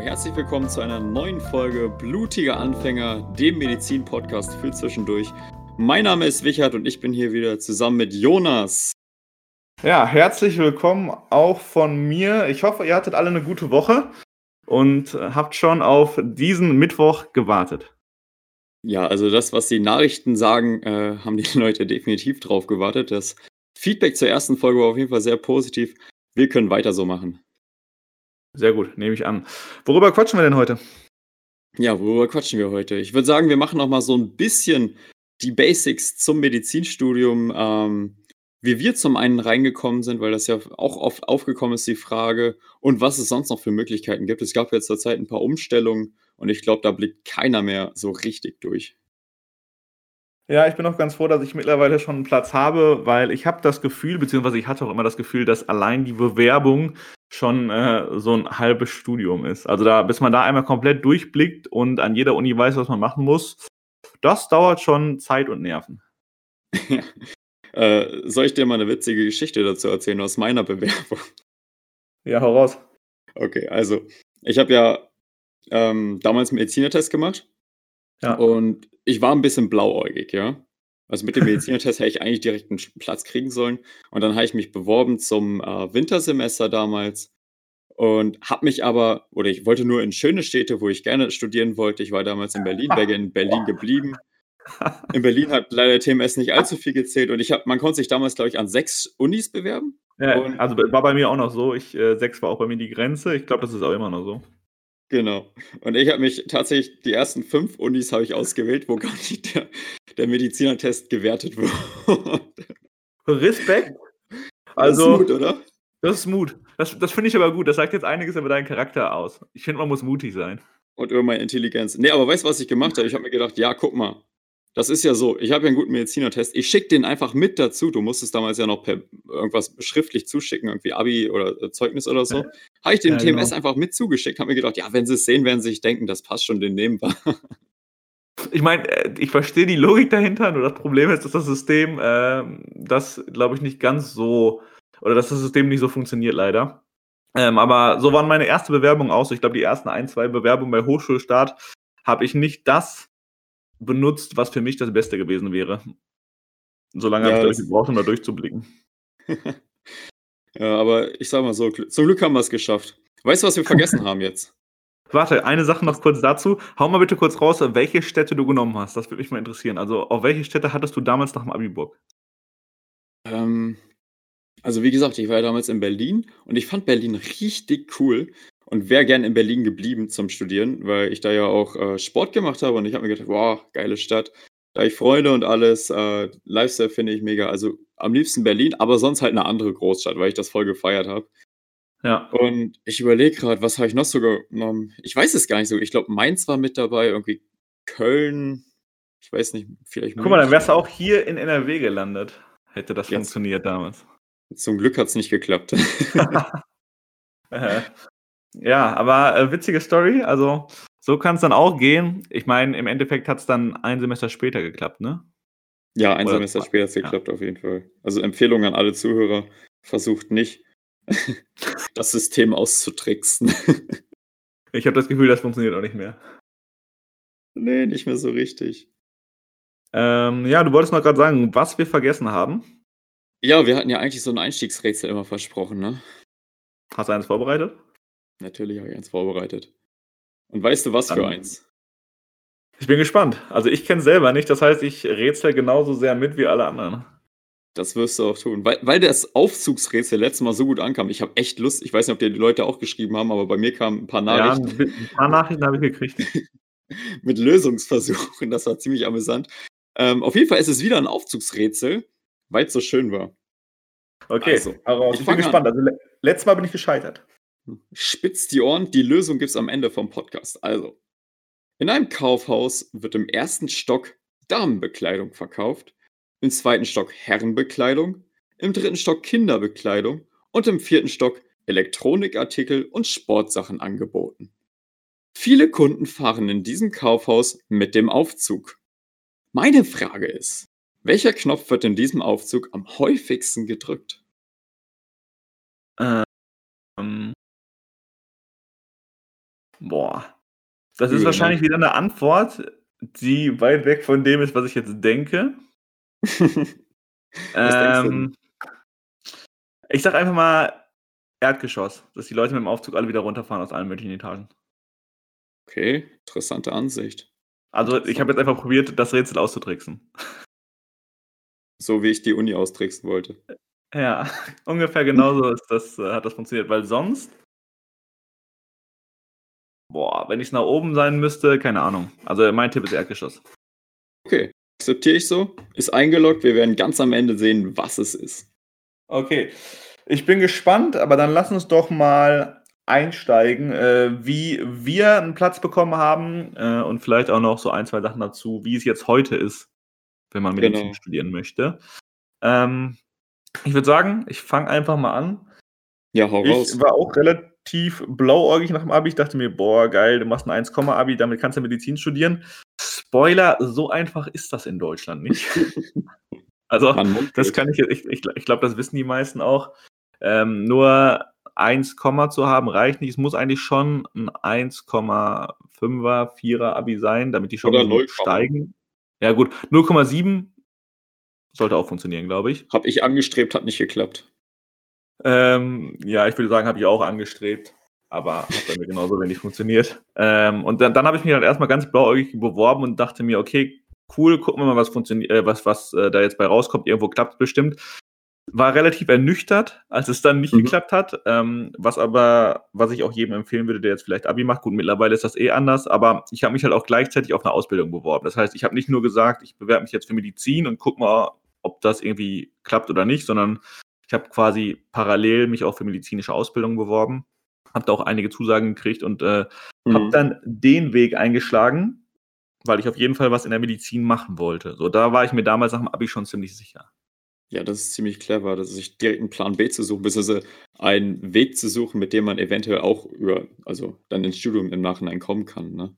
herzlich willkommen zu einer neuen Folge Blutiger Anfänger, dem Medizin-Podcast für zwischendurch. Mein Name ist Wichert und ich bin hier wieder zusammen mit Jonas. Ja, herzlich willkommen auch von mir. Ich hoffe, ihr hattet alle eine gute Woche und habt schon auf diesen Mittwoch gewartet. Ja, also das, was die Nachrichten sagen, äh, haben die Leute definitiv drauf gewartet. Das Feedback zur ersten Folge war auf jeden Fall sehr positiv. Wir können weiter so machen. Sehr gut, nehme ich an. Worüber quatschen wir denn heute? Ja, worüber quatschen wir heute? Ich würde sagen, wir machen noch mal so ein bisschen die Basics zum Medizinstudium, ähm, wie wir zum einen reingekommen sind, weil das ja auch oft aufgekommen ist, die Frage, und was es sonst noch für Möglichkeiten gibt. Es gab jetzt zur Zeit ein paar Umstellungen und ich glaube, da blickt keiner mehr so richtig durch. Ja, ich bin auch ganz froh, dass ich mittlerweile schon einen Platz habe, weil ich habe das Gefühl, beziehungsweise ich hatte auch immer das Gefühl, dass allein die Bewerbung schon äh, so ein halbes Studium ist. Also da, bis man da einmal komplett durchblickt und an jeder Uni weiß, was man machen muss, das dauert schon Zeit und Nerven. äh, soll ich dir mal eine witzige Geschichte dazu erzählen aus meiner Bewerbung? Ja, hau raus. Okay, also ich habe ja ähm, damals einen Medizinertest gemacht. Ja. Und ich war ein bisschen blauäugig, ja. Also mit dem Medizinertest hätte ich eigentlich direkt einen Platz kriegen sollen. Und dann habe ich mich beworben zum äh, Wintersemester damals und habe mich aber, oder ich wollte nur in schöne Städte, wo ich gerne studieren wollte. Ich war damals in Berlin, wäre in Berlin geblieben. In Berlin hat leider TMS nicht allzu viel gezählt und ich habe, man konnte sich damals, glaube ich, an sechs Unis bewerben. Ja, also war bei mir auch noch so. Ich, äh, sechs war auch bei mir die Grenze. Ich glaube, das ist auch immer noch so. Genau. Und ich habe mich tatsächlich, die ersten fünf Unis habe ich ausgewählt, wo gar nicht der, der Medizinertest gewertet wurde. Respekt. Also, das ist Mut, oder? Das ist Mut. Das, das finde ich aber gut. Das sagt jetzt einiges über deinen Charakter aus. Ich finde, man muss mutig sein. Und über meine Intelligenz. Nee, aber weißt du, was ich gemacht habe? Ich habe mir gedacht, ja, guck mal, das ist ja so, ich habe ja einen guten Medizinertest. Ich schicke den einfach mit dazu. Du musstest damals ja noch per irgendwas schriftlich zuschicken, irgendwie Abi oder äh, Zeugnis oder so. Habe ich dem ja, TMS genau. einfach mit zugeschickt, habe mir gedacht, ja, wenn sie es sehen, werden sie sich denken, das passt schon, den nehmen wir. Ich meine, äh, ich verstehe die Logik dahinter, nur das Problem ist, dass das System äh, das, glaube ich, nicht ganz so, oder dass das System nicht so funktioniert, leider. Ähm, aber so waren meine erste Bewerbung aus. Ich glaube, die ersten ein, zwei Bewerbungen bei Hochschulstart habe ich nicht das benutzt, was für mich das Beste gewesen wäre. Solange ja, habe ich gebraucht, um da durchzublicken. ja, aber ich sag mal so, zum Glück haben wir es geschafft. Weißt du, was wir vergessen haben jetzt? Warte, eine Sache noch kurz dazu. Hau mal bitte kurz raus, welche Städte du genommen hast. Das würde mich mal interessieren. Also, auf welche Städte hattest du damals nach dem Abi Bock? Ähm, also, wie gesagt, ich war ja damals in Berlin und ich fand Berlin richtig cool und wäre gern in Berlin geblieben zum Studieren, weil ich da ja auch äh, Sport gemacht habe und ich habe mir gedacht, wow, geile Stadt. Da ich Freunde und alles, äh, Lifestyle finde ich mega. Also am liebsten Berlin, aber sonst halt eine andere Großstadt, weil ich das voll gefeiert habe. Ja. Und ich überlege gerade, was habe ich noch so genommen? Ich weiß es gar nicht so. Ich glaube, Mainz war mit dabei, irgendwie Köln. Ich weiß nicht, vielleicht. Guck mal, dann wärst du auch hier in NRW gelandet. Hätte das Jetzt. funktioniert damals. Zum Glück hat es nicht geklappt. Ja, aber äh, witzige Story. Also, so kann es dann auch gehen. Ich meine, im Endeffekt hat es dann ein Semester später geklappt, ne? Ja, ein Oder Semester später hat es geklappt, ja. auf jeden Fall. Also Empfehlung an alle Zuhörer, versucht nicht, das System auszutricksen. ich habe das Gefühl, das funktioniert auch nicht mehr. Nee, nicht mehr so richtig. Ähm, ja, du wolltest noch gerade sagen, was wir vergessen haben. Ja, wir hatten ja eigentlich so ein Einstiegsrätsel immer versprochen, ne? Hast du eines vorbereitet? Natürlich habe ich eins vorbereitet. Und weißt du was Dann, für eins? Ich bin gespannt. Also ich kenne selber nicht, das heißt, ich rätsel genauso sehr mit wie alle anderen. Das wirst du auch tun. Weil, weil das Aufzugsrätsel letztes Mal so gut ankam. Ich habe echt Lust. Ich weiß nicht, ob dir die Leute auch geschrieben haben, aber bei mir kamen ein paar Nachrichten. Ja, ein paar Nachrichten habe ich gekriegt. mit Lösungsversuchen. Das war ziemlich amüsant. Ähm, auf jeden Fall ist es wieder ein Aufzugsrätsel, weil es so schön war. Okay, also, ich, ich bin gespannt. Also, letztes Mal bin ich gescheitert. Spitzt die Ohren, die Lösung gibt es am Ende vom Podcast. Also, in einem Kaufhaus wird im ersten Stock Damenbekleidung verkauft, im zweiten Stock Herrenbekleidung, im dritten Stock Kinderbekleidung und im vierten Stock Elektronikartikel und Sportsachen angeboten. Viele Kunden fahren in diesem Kaufhaus mit dem Aufzug. Meine Frage ist, welcher Knopf wird in diesem Aufzug am häufigsten gedrückt? Ähm, Boah. Das ist ne? wahrscheinlich wieder eine Antwort, die weit weg von dem ist, was ich jetzt denke. Ähm, ich sag einfach mal Erdgeschoss, dass die Leute mit dem Aufzug alle wieder runterfahren aus allen möglichen Etagen. Okay, interessante Ansicht. Also ich habe jetzt einfach probiert, das Rätsel auszutricksen. So wie ich die Uni austricksen wollte. Ja, ungefähr genauso ist das, äh, hat das funktioniert, weil sonst, boah, wenn ich es nach oben sein müsste, keine Ahnung. Also mein Tipp ist Erdgeschoss. Okay, akzeptiere ich so. Ist eingeloggt. Wir werden ganz am Ende sehen, was es ist. Okay, ich bin gespannt, aber dann lass uns doch mal einsteigen, äh, wie wir einen Platz bekommen haben äh, und vielleicht auch noch so ein, zwei Sachen dazu, wie es jetzt heute ist, wenn man Medizin Genau. studieren möchte. Ähm, ich würde sagen, ich fange einfach mal an. Ja, hau raus. Ich war auch relativ blauäugig nach dem Abi. Ich dachte mir, boah, geil, du machst ein 1-Abi, damit kannst du Medizin studieren. Spoiler, so einfach ist das in Deutschland nicht. also, das kann ich jetzt, ich, ich, ich glaube, das wissen die meisten auch. Ähm, nur 1, zu haben reicht nicht. Es muss eigentlich schon ein 1,5er, 4er Abi sein, damit die Chancen 0, steigen. Ja, gut, 0,7 sollte auch funktionieren, glaube ich. Hab ich angestrebt, hat nicht geklappt. Ähm, ja, ich würde sagen, habe ich auch angestrebt, aber hat bei mir genauso wenig funktioniert. Ähm, und dann, dann habe ich mich halt erstmal ganz blauäugig beworben und dachte mir, okay, cool, gucken wir mal, was funktioniert, äh, was, was äh, da jetzt bei rauskommt. Irgendwo klappt es bestimmt. War relativ ernüchtert, als es dann nicht Mhm. geklappt hat. Ähm, was aber, was ich auch jedem empfehlen würde, der jetzt vielleicht Abi macht. Gut, mittlerweile ist das eh anders, aber ich habe mich halt auch gleichzeitig auf eine Ausbildung beworben. Das heißt, ich habe nicht nur gesagt, ich bewerbe mich jetzt für Medizin und guck mal, ob das irgendwie klappt oder nicht, sondern ich habe quasi parallel mich auch für medizinische Ausbildung beworben, habe da auch einige Zusagen gekriegt und äh, habe Mhm. dann den Weg eingeschlagen, weil ich auf jeden Fall was in der Medizin machen wollte. So, da war ich mir damals nach dem Abi schon ziemlich sicher. Ja, das ist ziemlich clever, dass sich direkt einen Plan B zu suchen, beziehungsweise einen Weg zu suchen, mit dem man eventuell auch über, also dann ins Studium im Nachhinein kommen kann, ne?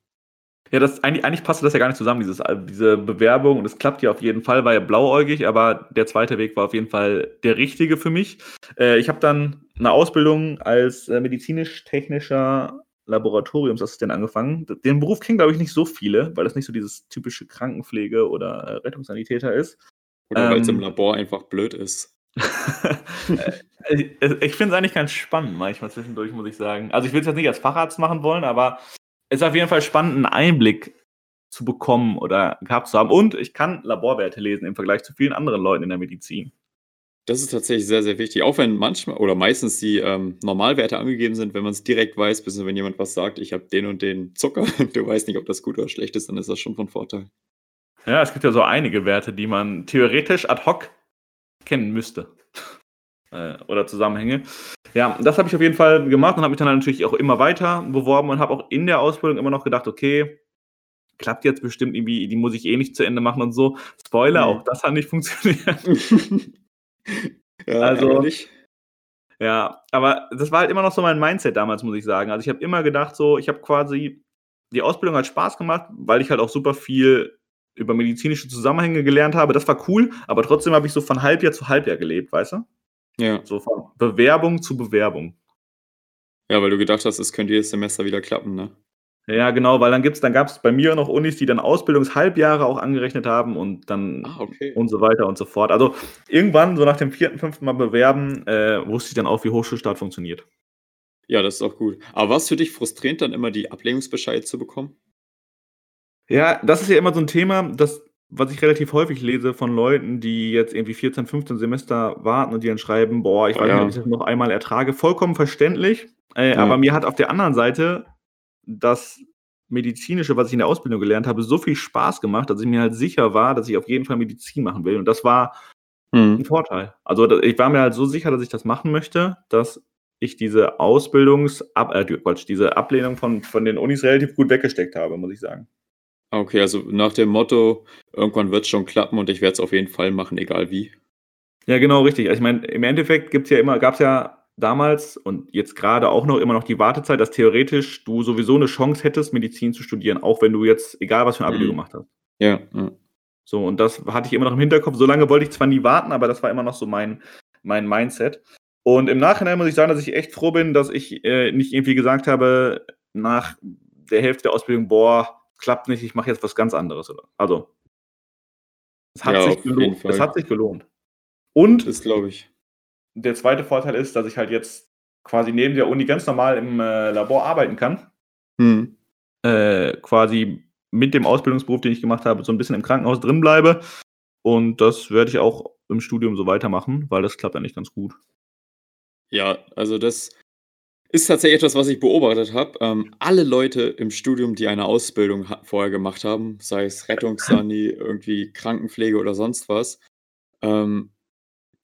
Ja, das, eigentlich, eigentlich passte das ja gar nicht zusammen, dieses, äh, diese Bewerbung. Und es klappt ja auf jeden Fall, war ja blauäugig, aber der zweite Weg war auf jeden Fall der richtige für mich. Äh, ich habe dann eine Ausbildung als äh, medizinisch-technischer Laboratoriumsassistent angefangen. Den Beruf kennen, glaube ich, nicht so viele, weil das nicht so dieses typische Krankenpflege oder äh, Rettungssanitäter ist. Oder weil es im Ähm. Labor einfach blöd ist. Äh, ich finde es eigentlich ganz spannend, manchmal zwischendurch, muss ich sagen. Also ich will es jetzt nicht als Facharzt machen wollen, aber ist auf jeden Fall spannend, einen Einblick zu bekommen oder gehabt zu haben. Und ich kann Laborwerte lesen im Vergleich zu vielen anderen Leuten in der Medizin. Das ist tatsächlich sehr, sehr wichtig. Auch wenn manchmal oder meistens die ähm, Normalwerte angegeben sind, wenn man es direkt weiß, bis wenn jemand was sagt, ich habe den und den Zucker, du weißt nicht, ob das gut oder schlecht ist, dann ist das schon von Vorteil. Ja, es gibt ja so einige Werte, die man theoretisch ad hoc kennen müsste. Äh, oder Zusammenhänge. Ja, das habe ich auf jeden Fall gemacht und habe mich dann natürlich auch immer weiter beworben und habe auch in der Ausbildung immer noch gedacht, okay, klappt jetzt bestimmt irgendwie, die muss ich eh nicht zu Ende machen und so. Spoiler, Mhm. auch das hat nicht funktioniert. ja, Also- ärgerlich. Ja, aber das war halt immer noch so mein Mindset damals, muss ich sagen. Also ich habe immer gedacht, so, ich habe quasi, die Ausbildung hat Spaß gemacht, weil ich halt auch super viel über medizinische Zusammenhänge gelernt habe. Das war cool, aber trotzdem habe ich so von Halbjahr zu Halbjahr gelebt, weißt du? Ja. So von Bewerbung zu Bewerbung. ja, weil du gedacht hast, es könnte jedes Semester wieder klappen, ne? Ja, genau, weil dann gibt's, dann gab es bei mir noch Unis, die dann Ausbildungshalbjahre auch angerechnet haben und dann Ah, okay. und so weiter und so fort. Also irgendwann, so nach dem vierten, fünften Mal bewerben, äh, wusste ich dann auch, wie Hochschulstart funktioniert. Ja, das ist auch gut. Aber war es für dich frustrierend, dann immer die Ablehnungsbescheide zu bekommen? Ja, das ist ja immer so ein Thema, das, was ich relativ häufig lese von Leuten, die jetzt irgendwie 14, 15 Semester warten und die dann schreiben, boah, ich weiß ja. nicht, ob ich das noch einmal ertrage. Vollkommen verständlich. Äh, Ja. Aber mir hat auf der anderen Seite das Medizinische, was ich in der Ausbildung gelernt habe, so viel Spaß gemacht, dass ich mir halt sicher war, dass ich auf jeden Fall Medizin machen will. Und das war ein Vorteil. Also ich war mir halt so sicher, dass ich das machen möchte, dass ich diese Ausbildungs äh, Quatsch, diese Ablehnung von, von den Unis relativ gut weggesteckt habe, muss ich sagen. Okay, also nach dem Motto, irgendwann wird es schon klappen und ich werde es auf jeden Fall machen, egal wie. Ja, genau, richtig. Also ich meine, im Endeffekt gibt's ja immer, gab's ja damals und jetzt gerade auch noch immer noch die Wartezeit, dass theoretisch du sowieso eine Chance hättest, Medizin zu studieren, auch wenn du jetzt, egal was für ein Abi du Mhm. gemacht hast. Ja, ja. So, und das hatte ich immer noch im Hinterkopf. So lange wollte ich zwar nie warten, aber das war immer noch so mein, mein Mindset. Und im Nachhinein muss ich sagen, dass ich echt froh bin, dass ich äh, nicht irgendwie gesagt habe, nach der Hälfte der Ausbildung, boah, klappt nicht, ich mache jetzt was ganz anderes. Oder? Also, es hat, Ja, sich gelohnt. Es hat sich gelohnt. Und Das glaube ich. der zweite Vorteil ist, dass ich halt jetzt quasi neben der Uni ganz normal im äh, Labor arbeiten kann. Mhm. Äh, quasi mit dem Ausbildungsberuf, den ich gemacht habe, so ein bisschen im Krankenhaus drin bleibe. Und das werde ich auch im Studium so weitermachen, weil das klappt eigentlich ganz gut. Ja, also das ist tatsächlich etwas, was ich beobachtet habe. Ähm, alle Leute im Studium, die eine Ausbildung vorher gemacht haben, sei es Rettungssani, irgendwie Krankenpflege oder sonst was, ähm,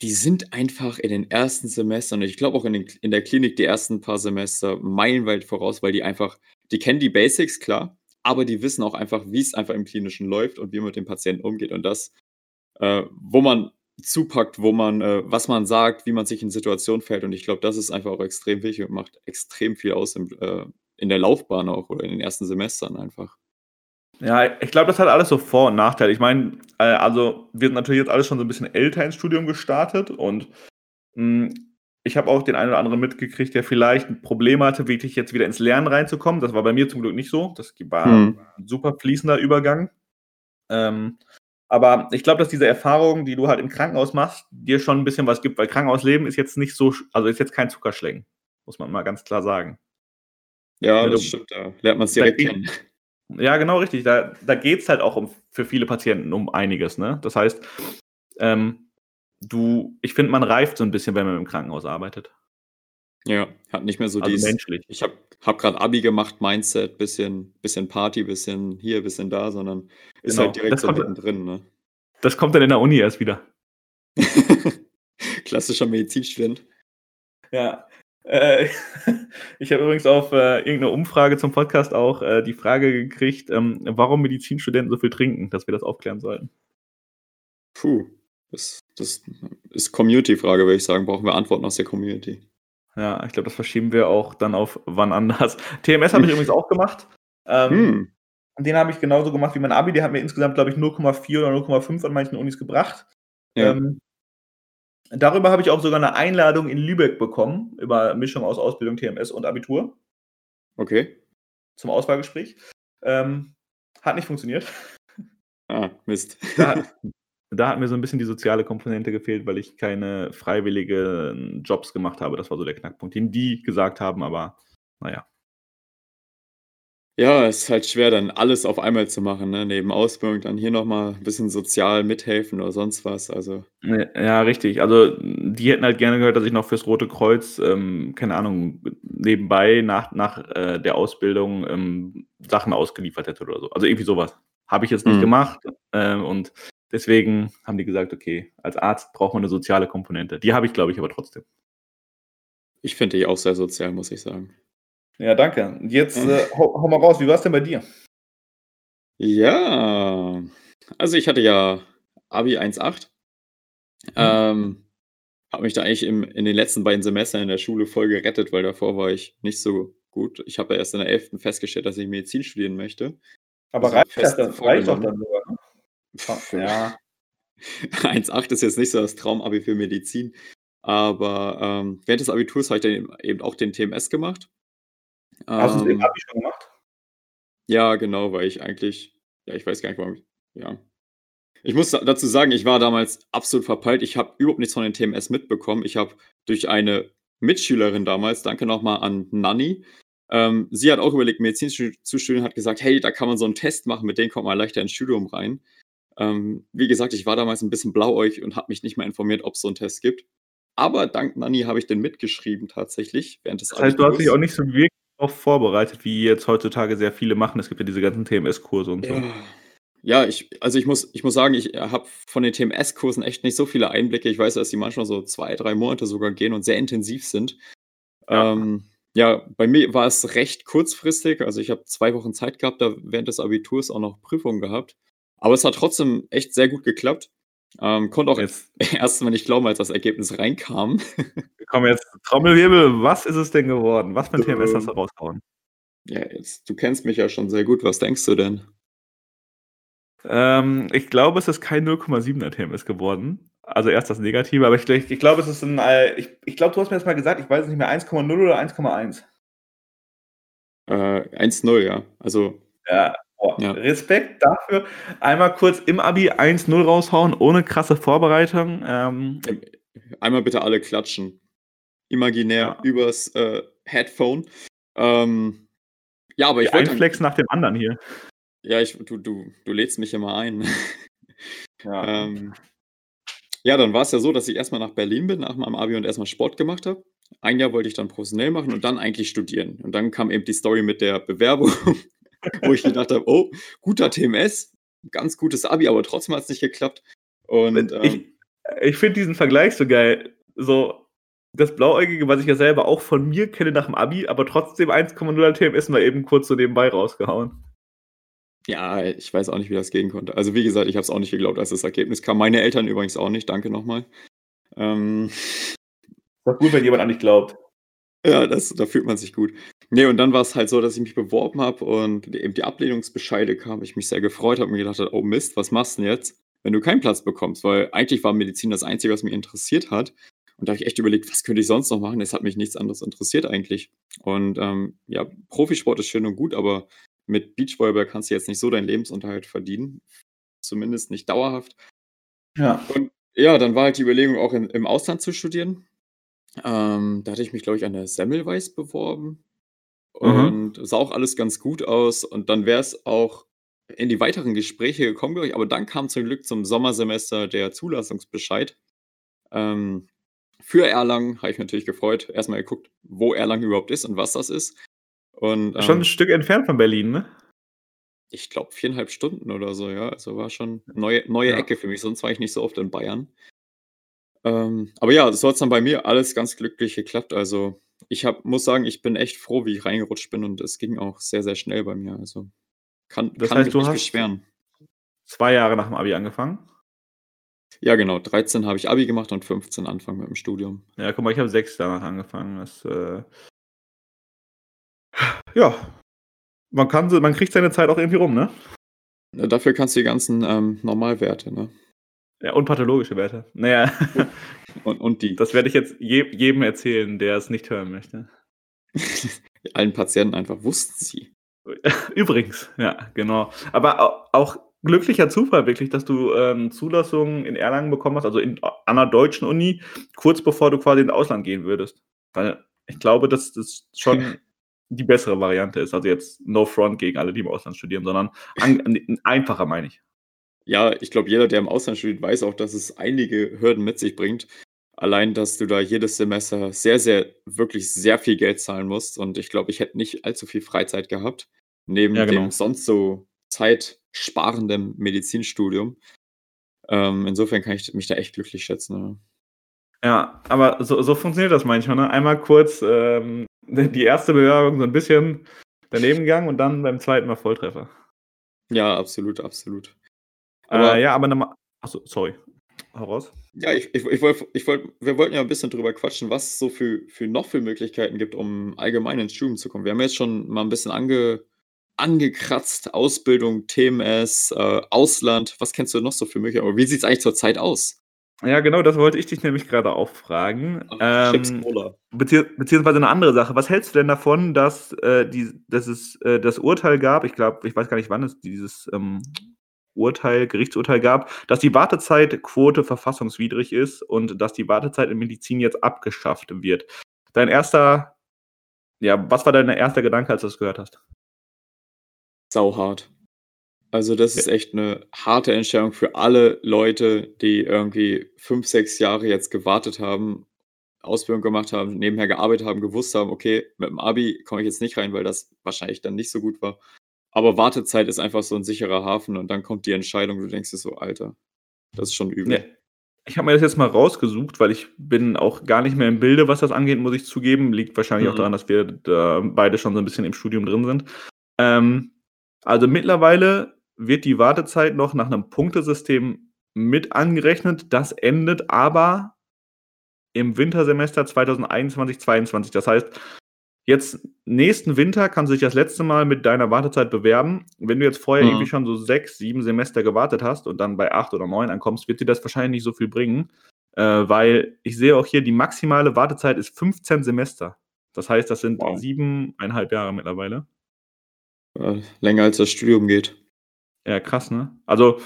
die sind einfach in den ersten Semestern, ich glaube auch in den in der Klinik die ersten paar Semester meilenweit voraus, weil die einfach die kennen die Basics, klar, aber die wissen auch einfach, wie's einfach im Klinischen läuft und wie man mit dem Patienten umgeht und das, äh, wo man zupackt, wo man äh, was man sagt, wie man sich in Situationen verhält und ich glaube, das ist einfach auch extrem wichtig und macht extrem viel aus im äh, in der Laufbahn auch oder in den ersten Semestern einfach. Ja, ich glaube, das hat alles so Vor- und Nachteile. Ich meine, äh, also wir sind natürlich jetzt alles schon so ein bisschen älter ins Studium gestartet und mh, ich habe auch den einen oder anderen mitgekriegt, der vielleicht ein Problem hatte, wirklich jetzt wieder ins Lernen reinzukommen. Das war bei mir zum Glück nicht so. Das war Mhm. ein super fließender Übergang. Ähm, aber ich glaube, dass diese Erfahrung, die du halt im Krankenhaus machst, dir schon ein bisschen was gibt, weil Krankenhausleben ist jetzt nicht so, also ist jetzt kein Zuckerschlecken, muss man mal ganz klar sagen. Ja, Ja, das stimmt, da lernt man's da direkt kennen. Ja, genau richtig. Da, da geht es halt auch um, für viele Patienten um einiges. Ne? Das heißt, ähm, du, ich finde, man reift so ein bisschen, wenn man im Krankenhaus arbeitet. Ja, hat nicht mehr so Also dies menschlich. ich habe habe grad Abi gemacht, Mindset, bisschen bisschen Party, bisschen hier, bisschen da, sondern ist Genau, halt direkt das so kommt- mittendrin, ne? Das kommt dann in der Uni erst wieder. Klassischer Medizinstudent. Ja. Äh, ich habe übrigens auf äh, irgendeine Umfrage zum Podcast auch äh, die Frage gekriegt, ähm, warum Medizinstudenten so viel trinken, dass wir das aufklären sollten. Puh, das das ist Community-Frage, würde ich sagen. Brauchen wir Antworten aus der Community. Ja, ich glaube, das verschieben wir auch dann auf wann anders. TMS habe ich übrigens auch gemacht. Ähm, Hm, Den habe ich genauso gemacht wie mein Abi. Der hat mir insgesamt, glaube ich, 0,4 oder 0,5 an manchen Unis gebracht. ja. Ähm, darüber habe ich auch sogar eine Einladung in Lübeck bekommen, über Mischung aus Ausbildung, TMS und Abitur Okay. zum Auswahlgespräch. Ähm, hat nicht funktioniert. Ah, Mist. Da, da hat mir so ein bisschen die soziale Komponente gefehlt, weil ich keine freiwilligen Jobs gemacht habe. Das war so der Knackpunkt, den die gesagt haben, aber naja. Ja, es ist halt schwer, dann alles auf einmal zu machen, ne? Neben Ausbildung dann hier noch mal 'n bisschen sozial mithelfen oder sonst was. Also Ja, richtig. Also, die hätten halt gerne gehört, dass ich noch fürs Rote Kreuz, ähm, keine Ahnung, nebenbei nach nach, äh, der Ausbildung, ähm, Sachen ausgeliefert hätte oder so. Also, irgendwie sowas. Habe ich jetzt nicht Mhm. gemacht, ähm, und deswegen haben die gesagt: „Okay, als Arzt braucht man 'ne soziale Komponente.“ Die habe ich, glaube ich, aber trotzdem. Ich finde dich auch sehr sozial, muss ich sagen. Ja, danke. Und jetzt, äh, hau hau mal raus, wie war's denn bei dir? Ja, also ich hatte ja Abi 1,8. Mhm. Ähm, habe mich da eigentlich im in den letzten beiden Semestern in der Schule voll gerettet, weil davor war ich nicht so gut. Ich habe ja erst in der 11. festgestellt, dass ich Medizin studieren möchte. Aber Also reicht fest das dann reicht doch dann sogar, ne? Ja. 1,8 ist jetzt nicht so das Traumabi für Medizin, aber, ähm, während des Abiturs habe ich dann eben auch den TMS gemacht. Hast du's im Ähm Abi schon gemacht? Ja, genau, weil ich eigentlich ja, ich weiß gar nicht, warum ich ja. Ich muss da dazu sagen, ich war damals absolut verpeilt. Ich habe überhaupt nichts von den TMS mitbekommen. Ich habe durch eine Mitschülerin damals, danke noch mal an Nanni, ähm, sie hat auch überlegt, Medizin zu studieren, hat gesagt: „Hey, da kann man so 'n Test machen, mit dem kommt man leichter ins Studium rein.“ Ähm, wie gesagt, ich war damals 'n bisschen blauäugig und habe mich nicht mehr informiert, ob's so 'n Test gibt. Aber dank Nanni habe ich den mitgeschrieben tatsächlich während des Das heißt, du hast dich auch nicht so wirklich drauf vorbereitet, wie jetzt heutzutage sehr viele machen. Es gibt ja diese ganzen TMS-Kurse und so. Ja. Ja, ich also ich muss ich muss sagen, ich habe von den TMS-Kursen echt nicht so viele Einblicke. Ich weiß, dass die manchmal so 2, 3 Monate sogar gehen und sehr intensiv sind. Ja. Ähm, ja, bei mir war es recht kurzfristig. Also, ich habe 2 Wochen Zeit gehabt, da während des Abiturs auch noch Prüfungen gehabt. Aber es hat trotzdem echt sehr gut geklappt. Ähm, konnte auch Jetzt erst mal nicht glauben, als das Ergebnis reinkam. komm jetzt, Trommelwirbel, was ist es denn geworden? Was für 'n TMS hast du Ähm. rausgehauen? Ja, jetzt du kennst mich ja schon sehr gut. Was denkst du denn? Ähm, ich glaube, es ist kein 0,7er TMS geworden. Also, erst das Negative, aber ich gl ich glaube, es ist 'n, äh ich ich glaube, du hast mir das mal gesagt, ich weiß es nicht mehr, 1,0 oder 1,1? Äh, 1-0, ja. Also. Ja, boah, ja. Respekt dafür. Einmal kurz im Abi 1-0 raushauen, ohne krasse Vorbereitung. Ähm, Einmal bitte alle klatschen. Imaginär ja. übers äh, Headphone. Ähm, ja, aber ich wollte. Ein Flex nach dem anderen hier. Ja, ich, du, du, du lädst mich immer ein. Ja. ähm, ja, dann war es ja so, dass ich erstmal nach Berlin bin, nach meinem Abi und erstmal Sport gemacht habe. Ein Jahr wollte ich dann professionell machen und dann eigentlich studieren. Und dann kam eben die Story mit der Bewerbung, wo ich gedacht habe, oh, guter TMS, ganz gutes Abi, aber trotzdem hat es nicht geklappt. Und, ähm, ich ich finde diesen Vergleich so geil. So, das Blauäugige, was ich ja selber auch von mir kenne nach dem Abi, aber trotzdem 1,0 TMS mal eben kurz so nebenbei rausgehauen. Ja, ich weiß auch nicht, wie das gehen konnte. Also wie gesagt, ich habe es auch nicht geglaubt, als das Ergebnis kam. Meine Eltern übrigens auch nicht. Danke nochmal. Ähm, ist doch gut, wenn jemand an dich glaubt. Ja, das, da fühlt man sich gut. Nee, und dann war es halt so, dass ich mich beworben habe und eben die Ablehnungsbescheide kamen. Ich mich sehr gefreut habe und mir gedacht habe, oh Mist, was machst du denn jetzt, wenn du keinen Platz bekommst? Weil eigentlich war Medizin das Einzige, was mich interessiert hat. Und da habe ich echt überlegt, was könnte ich sonst noch machen? Es hat mich nichts anderes interessiert eigentlich. Und ähm, ja, Profisport ist schön und gut, aber mit Beachvolleyball kannst du jetzt nicht so deinen Lebensunterhalt verdienen. Zumindest nicht dauerhaft. Ja. Und ja, dann war halt die Überlegung, auch in, im Ausland zu studieren. Ähm, da hatte ich mich, glaube ich, an der Semmelweis beworben. Mhm. Und mhm. sah auch alles ganz gut aus. Und dann wäre es auch in die weiteren Gespräche gekommen, glaube ich. Aber dann kam zum Glück zum Sommersemester der Zulassungsbescheid. Ähm, für Erlangen habe ich natürlich gefreut. Erstmal geguckt, wo Erlangen überhaupt ist und was das ist. Und, ähm, schon ein Stück entfernt von Berlin, ne? Ich glaube viereinhalb Stunden oder so, ja. Also war schon neue, neue ja. Ecke für mich, sonst war ich nicht so oft in Bayern. Ähm, aber ja, so hat es dann bei mir alles ganz glücklich geklappt. Also ich hab, muss sagen, ich bin echt froh, wie ich reingerutscht bin und es ging auch sehr, sehr schnell bei mir. Also kann, das kann heißt, mich du nicht beschweren. Zwei Jahre nach dem Abi angefangen? Ja, genau. 13 habe ich Abi gemacht und 15 Anfang mit dem Studium. Ja, guck mal, ich habe sechs danach angefangen. Das äh, ja, man, kann, man kriegt seine Zeit auch irgendwie rum, ne? Dafür kannst du die ganzen ähm, Normalwerte, ne? Ja, und pathologische Werte. Naja. und, und die. Das werde ich jetzt je, jedem erzählen, der es nicht hören möchte. Allen Patienten einfach wussten sie. Übrigens, ja, genau. Aber auch glücklicher Zufall wirklich, dass du ähm, Zulassung in Erlangen bekommen hast, also in, an einer deutschen Uni, kurz bevor du quasi ins Ausland gehen würdest. Weil ich glaube, dass das schon die bessere Variante ist. Also jetzt no front gegen alle, die im Ausland studieren, sondern an, einfacher, meine ich. Ja, ich glaube, jeder, der im Ausland studiert, weiß auch, dass es einige Hürden mit sich bringt. Allein, dass du da jedes Semester sehr, sehr, wirklich sehr viel Geld zahlen musst. Und ich glaube, ich hätte nicht allzu viel Freizeit gehabt, neben ja, genau. dem sonst so zeitsparenden Medizinstudium. Ähm, insofern kann ich mich da echt glücklich schätzen. Ne? Ja, aber so, so funktioniert das manchmal. Ne? Einmal kurz ähm, die erste Bewerbung so ein bisschen daneben gegangen und dann beim zweiten Mal Volltreffer. Ja, absolut, absolut. Aber äh, ja, aber nochmal. Achso, sorry. Hau raus. Ja, ich, ich, ich wollte, ich wollt, wir wollten ja ein bisschen drüber quatschen, was es so für, für noch für Möglichkeiten gibt, um allgemein ins Studium zu kommen. Wir haben jetzt schon mal ein bisschen ange, angekratzt, Ausbildung, TMS, äh, Ausland. Was kennst du noch so für Möglichkeiten? Aber wie sieht es eigentlich zurzeit aus? Ja, genau, das wollte ich dich nämlich gerade auch fragen. Ähm, bezieh beziehungsweise eine andere Sache. Was hältst du denn davon, dass, äh, die, dass es äh, das Urteil gab, ich glaube, ich weiß gar nicht, wann es dieses ähm, Urteil, Gerichtsurteil gab, dass die Wartezeitquote verfassungswidrig ist und dass die Wartezeit in Medizin jetzt abgeschafft wird. Dein erster, ja, was war dein erster Gedanke, als du das gehört hast? Sauhart. Also das ist echt eine harte Entscheidung für alle Leute, die irgendwie fünf, sechs Jahre jetzt gewartet haben, Ausbildung gemacht haben, nebenher gearbeitet haben, gewusst haben, okay, mit dem Abi komme ich jetzt nicht rein, weil das wahrscheinlich dann nicht so gut war. Aber Wartezeit ist einfach so ein sicherer Hafen und dann kommt die Entscheidung, du denkst dir so, Alter, das ist schon übel. Ja. Ich habe mir das jetzt mal rausgesucht, weil ich bin auch gar nicht mehr im Bilde, was das angeht, muss ich zugeben. Liegt wahrscheinlich mhm. auch daran, dass wir da beide schon so ein bisschen im Studium drin sind. Ähm, also mittlerweile wird die Wartezeit noch nach einem Punktesystem mit angerechnet. Das endet aber im Wintersemester 2021-22. Das heißt, jetzt nächsten Winter kannst du dich das letzte Mal mit deiner Wartezeit bewerben. Wenn du jetzt vorher mhm. irgendwie schon so sechs, sieben Semester gewartet hast und dann bei acht oder neun ankommst, wird dir das wahrscheinlich nicht so viel bringen, äh, weil ich sehe auch hier, die maximale Wartezeit ist 15 Semester. Das heißt, das sind wow. siebeneinhalb Jahre mittlerweile. länger als das Studium geht. Ja, krass, ne? Also,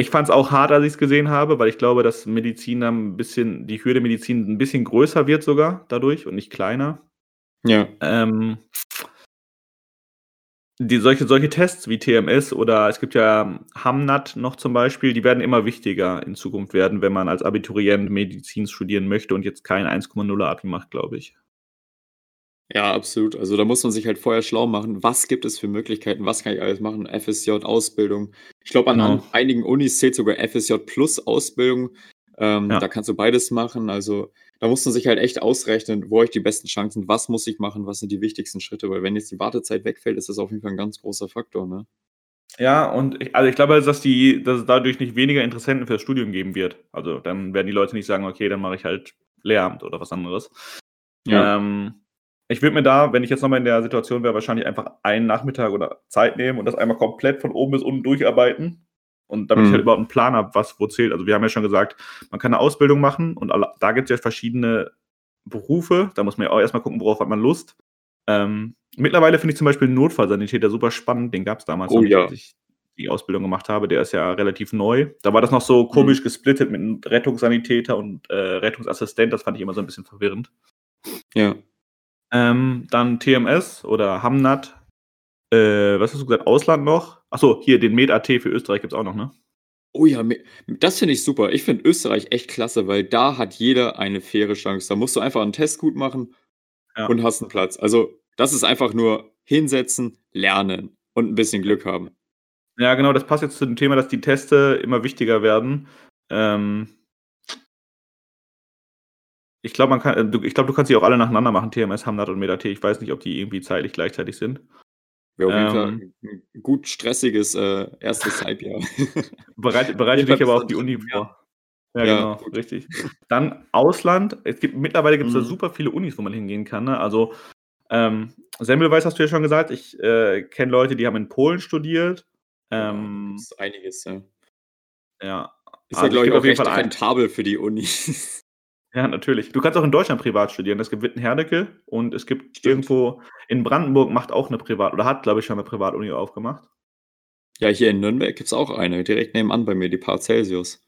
ich fand es auch hart, als ich es gesehen habe, weil ich glaube, dass Medizin dann ein bisschen, die Hürde Medizin ein bisschen größer wird sogar dadurch und nicht kleiner. Ja. Ähm, die, solche, solche Tests wie TMS oder es gibt ja HAMNAT noch zum Beispiel, die werden immer wichtiger in Zukunft werden, wenn man als Abiturient Medizin studieren möchte und jetzt kein 1,0 Abi macht, glaube ich. Ja, absolut. Also da muss man sich halt vorher schlau machen, was gibt es für Möglichkeiten, was kann ich alles machen, FSJ, Ausbildung. Ich glaube, an, Genau. einigen Unis zählt sogar FSJ plus Ausbildung. Ähm, Ja. Da kannst du beides machen. Also da muss man sich halt echt ausrechnen, wo ich die besten Chancen, was muss ich machen, was sind die wichtigsten Schritte. Weil wenn jetzt die Wartezeit wegfällt, ist das auf jeden Fall ein ganz großer Faktor. Ne? Ja, und ich, also ich glaube, dass, die, dass es dadurch nicht weniger Interessenten für das Studium geben wird. Also dann werden die Leute nicht sagen, okay, dann mache ich halt Lehramt oder was anderes. Ähm, ich würde mir da, wenn ich jetzt nochmal in der Situation wäre, wahrscheinlich einfach einen Nachmittag oder Zeit nehmen und das einmal komplett von oben bis unten durcharbeiten. Und damit ich Mhm. halt überhaupt einen Plan habe, was wo zählt. Also wir haben ja schon gesagt, man kann eine Ausbildung machen und da gibt es ja verschiedene Berufe. Da muss man ja auch erstmal gucken, worauf hat man Lust. Ähm, mittlerweile finde ich zum Beispiel Notfallsanitäter super spannend. Den gab es damals Oh ja. als ich die Ausbildung gemacht habe. Der ist ja relativ neu. Da war das noch so komisch gesplittet mit einem Rettungssanitäter und äh, Rettungsassistent. Das fand ich immer so ein bisschen verwirrend. Ja. Ähm, dann TMS oder Hamnat. Äh, was hast du gesagt? Ausland noch? Achso, hier den Med.at für Österreich gibt es auch noch, ne? Oh ja, das finde ich super. Ich finde Österreich echt klasse, weil da hat jeder eine faire Chance. Da musst du einfach einen Test gut machen Ja. und hast einen Platz. Also, das ist einfach nur hinsetzen, lernen und ein bisschen Glück haben. Ja, genau, das passt jetzt zu dem Thema, dass die Teste immer wichtiger werden. Ähm, ich glaube, man kann, äh, du- ich glaube, du kannst die auch alle nacheinander machen, TMS, Hamnat und Med.at. Ich weiß nicht, ob die irgendwie zeitlich gleichzeitig sind. Wäre auf jeden Ähm. Fall ein gut stressiges äh, erstes Halbjahr. Bereite, bereite dich aber auf die Uni vor. Ja, Ja, genau, gut. richtig. Dann Ausland. Es gibt, mittlerweile gibt es da Mhm. super viele Unis, wo man hingehen kann. Ne? Also, ähm, Semmelweis hast du ja schon gesagt. Ich äh, kenne Leute, die haben in Polen studiert. Ähm, das ist einiges, ja. ja, Ist Also, ja, glaube ich, auf jeden Fall rentabel für die Unis. ja, natürlich. Du kannst auch in Deutschland privat studieren. Es gibt Witten-Herdecke und es gibt Stimmt. irgendwo in Brandenburg macht auch eine Privat- oder hat, glaube ich, schon eine Privatuni aufgemacht. ja, hier in Nürnberg gibt es auch eine, direkt nebenan bei mir, die Par Celsius.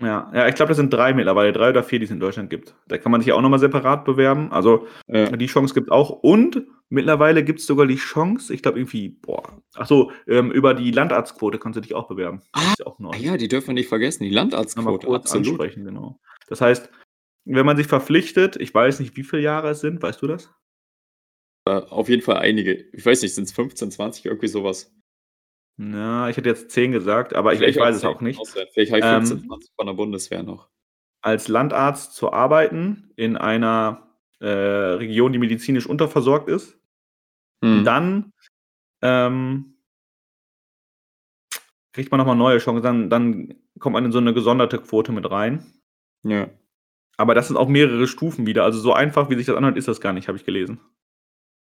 Ja, ja ich glaube, das sind drei mittlerweile, drei oder vier, die es in Deutschland gibt. Da kann man sich ja auch nochmal separat bewerben. Also, Ja. Die Chance gibt es auch. Und mittlerweile gibt es sogar die Chance, ich glaube irgendwie, boah, ach so, ähm, über die Landarztquote kannst du dich auch bewerben. Ist ja auch. Ah ja, die dürfen wir nicht vergessen, die Landarztquote, absolut. ansprechen, genau. Das heißt, wenn man sich verpflichtet, ich weiß nicht, wie viele Jahre es sind, weißt du das? Äh, auf jeden Fall einige. Ich weiß nicht, sind es 15, 20, irgendwie sowas. Na, ich hätte jetzt 10 gesagt, aber ich, ich weiß es 10 auch nicht. Auswärts. Vielleicht habe ich Ähm, 15, 20 von der Bundeswehr noch. Als Landarzt zu arbeiten in einer äh, Region, die medizinisch unterversorgt ist, Hm. dann ähm, kriegt man nochmal neue Chancen. Dann, dann kommt man in so eine gesonderte Quote mit rein. Ja. Aber das sind auch mehrere Stufen wieder. Also so einfach, wie sich das anhört, ist das gar nicht, habe ich gelesen.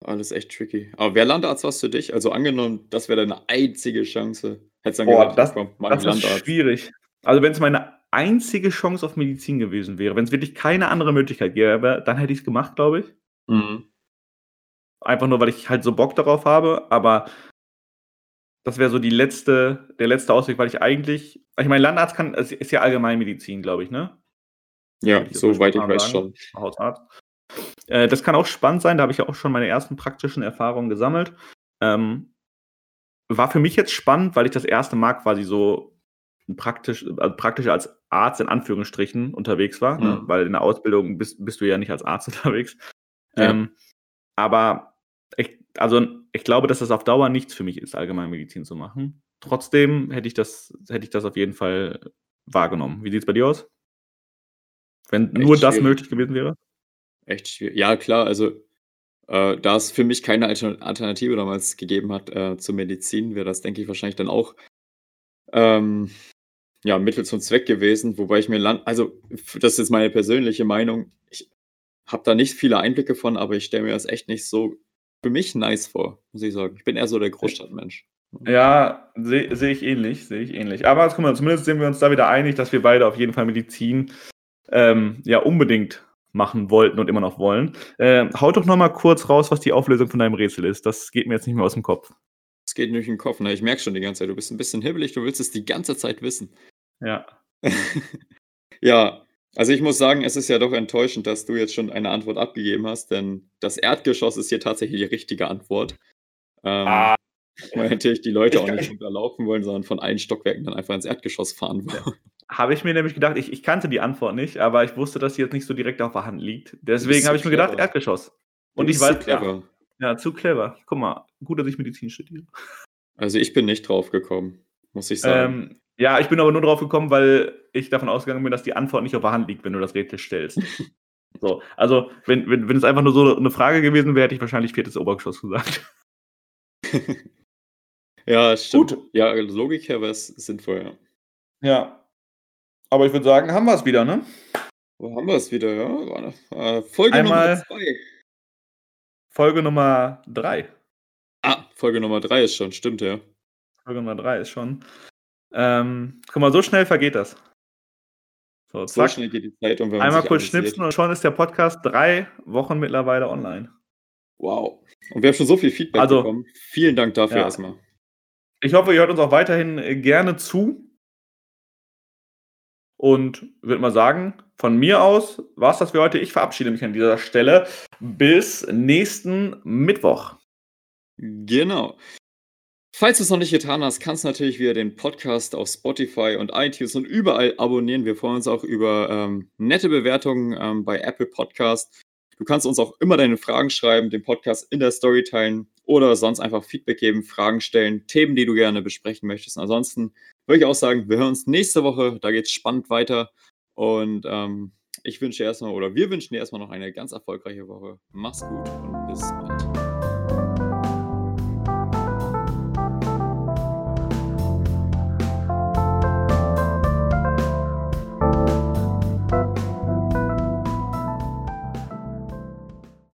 Alles echt tricky. Aber wer Landarzt warst für dich? Also angenommen, das wäre deine einzige Chance. Hättest du dann Boah, gesagt, das- komm, mach Das ist Landarzt. schwierig. Also wenn es meine einzige Chance auf Medizin gewesen wäre, wenn es wirklich keine andere Möglichkeit gäbe, dann hätte ich es gemacht, glaube ich. Mhm. Einfach nur, weil ich halt so Bock darauf habe. Aber das wäre so die letzte, der letzte Ausweg, weil ich eigentlich, ich meine, Landarzt kann, es ist ja Allgemeinmedizin, glaube ich, ne? Ja, soweit ich weiß sagen. schon. Hausarzt. Äh, das kann auch spannend sein, da habe ich ja auch schon meine ersten praktischen Erfahrungen gesammelt. Ähm, war für mich jetzt spannend, weil ich das erste Mal quasi so praktisch, also praktisch als Arzt in Anführungsstrichen unterwegs war, ne? Mhm. weil in der Ausbildung bist, bist du ja nicht als Arzt unterwegs. Ja. Ähm, aber ich, also ich glaube, dass das auf Dauer nichts für mich ist, Allgemeinmedizin zu machen. Trotzdem hätte ich das, hätte ich das auf jeden Fall wahrgenommen. Wie sieht es bei dir aus? Wenn Echt nur das schwierig. möglich gewesen wäre? Echt schwierig. Ja, klar, also äh, da es für mich keine Alter- Alternative damals gegeben hat äh, zur Medizin, wäre das, denke ich, wahrscheinlich dann auch ähm, ja, Mittel zum Zweck gewesen, wobei ich mir land, also das ist jetzt meine persönliche Meinung, ich habe da nicht viele Einblicke von, aber ich stelle mir das echt nicht so für mich nice vor, muss ich sagen. Ich bin eher so der Großstadtmensch. Ja, sehe seh ich ähnlich, sehe ich ähnlich. Aber guck mal, zumindest sind wir uns da wieder einig, dass wir beide auf jeden Fall Medizin ähm, ja unbedingt machen wollten und immer noch wollen. Äh, haut doch noch mal kurz raus, was die Auflösung von deinem Rätsel ist. Das geht mir jetzt nicht mehr aus dem Kopf. Es geht nicht in den Kopf, ne? Ich merke schon die ganze Zeit, du bist ein bisschen hibbelig, du willst es die ganze Zeit wissen. Ja. ja, also ich muss sagen, es ist ja doch enttäuschend, dass du jetzt schon eine Antwort abgegeben hast, denn das Erdgeschoss ist hier tatsächlich die richtige Antwort. Ähm, ah. Weil natürlich die Leute auch nicht runterlaufen wollen, sondern von allen Stockwerken dann einfach ins Erdgeschoss fahren wollen. Habe ich mir nämlich gedacht, ich, ich kannte die Antwort nicht, aber ich wusste, dass sie jetzt nicht so direkt auf der Hand liegt. Deswegen habe ich mir gedacht, Erdgeschoss. Und ich weiß, clever. Ja, ja, zu clever. Guck mal, gut, dass ich Medizin studiere. Also ich bin nicht drauf gekommen, muss ich sagen. Ähm, ja, ich bin aber nur drauf gekommen, weil ich davon ausgegangen bin, dass die Antwort nicht auf der Hand liegt, wenn du das Rätsel stellst. so, also wenn, wenn, wenn es einfach nur so eine Frage gewesen wäre, hätte ich wahrscheinlich viertes Obergeschoss gesagt. ja, stimmt. Gut. Ja, Logik her wäre es sinnvoll, ja. Ja. Aber ich würde sagen, haben wir es wieder, ne? Wo haben wir es wieder, ja? Äh, Folge Einmal Nummer zwei. Folge Nummer drei. Ah, Folge Nummer drei ist schon, stimmt, ja. Folge Nummer drei ist schon. Ähm, guck mal, so schnell vergeht das. So, so schnell geht die Zeit. Und wenn Einmal kurz schnipsen und schon ist der Podcast drei Wochen mittlerweile online. Wow. Und wir haben schon so viel Feedback also, bekommen. Vielen Dank dafür ja. erstmal. Ich hoffe, ihr hört uns auch weiterhin äh, gerne zu. Und würde mal sagen, von mir aus war es das für heute. Ich verabschiede mich an dieser Stelle. Bis nächsten Mittwoch. Genau. Falls du es noch nicht getan hast, kannst du natürlich wieder den Podcast auf Spotify und iTunes und überall abonnieren. Wir freuen uns auch über ähm, nette Bewertungen ähm, bei Apple Podcast. Du kannst uns auch immer deine Fragen schreiben, den Podcast in der Story teilen oder sonst einfach Feedback geben, Fragen stellen, Themen, die du gerne besprechen möchtest. ansonsten würde ich auch sagen, wir hören uns nächste Woche. Da geht es spannend weiter. Und ähm, ich wünsche erstmal, oder wir wünschen dir erstmal noch eine ganz erfolgreiche Woche. Mach's gut und bis bald.